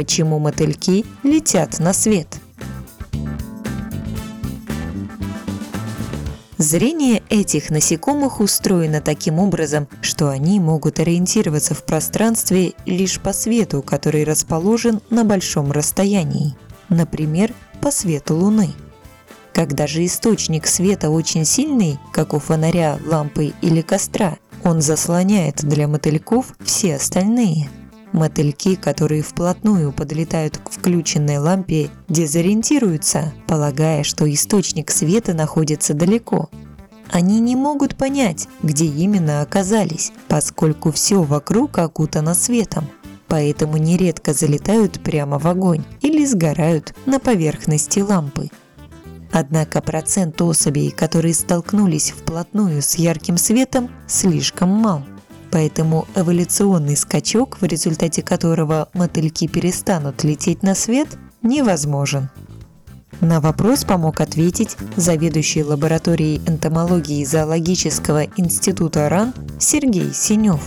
почему мотыльки летят на свет. Зрение этих насекомых устроено таким образом, что они могут ориентироваться в пространстве лишь по свету, который расположен на большом расстоянии, например, по свету Луны. Когда же источник света очень сильный, как у фонаря, лампы или костра, он заслоняет для мотыльков все остальные. Мотыльки, которые вплотную подлетают к включенной лампе, дезориентируются, полагая, что источник света находится далеко. Они не могут понять, где именно оказались, поскольку все вокруг окутано светом, поэтому нередко залетают прямо в огонь или сгорают на поверхности лампы. Однако процент особей, которые столкнулись вплотную с ярким светом, слишком мал – Поэтому эволюционный скачок, в результате которого мотыльки перестанут лететь на свет, невозможен. На вопрос помог ответить заведующий лабораторией энтомологии Зоологического института РАН Сергей Синев.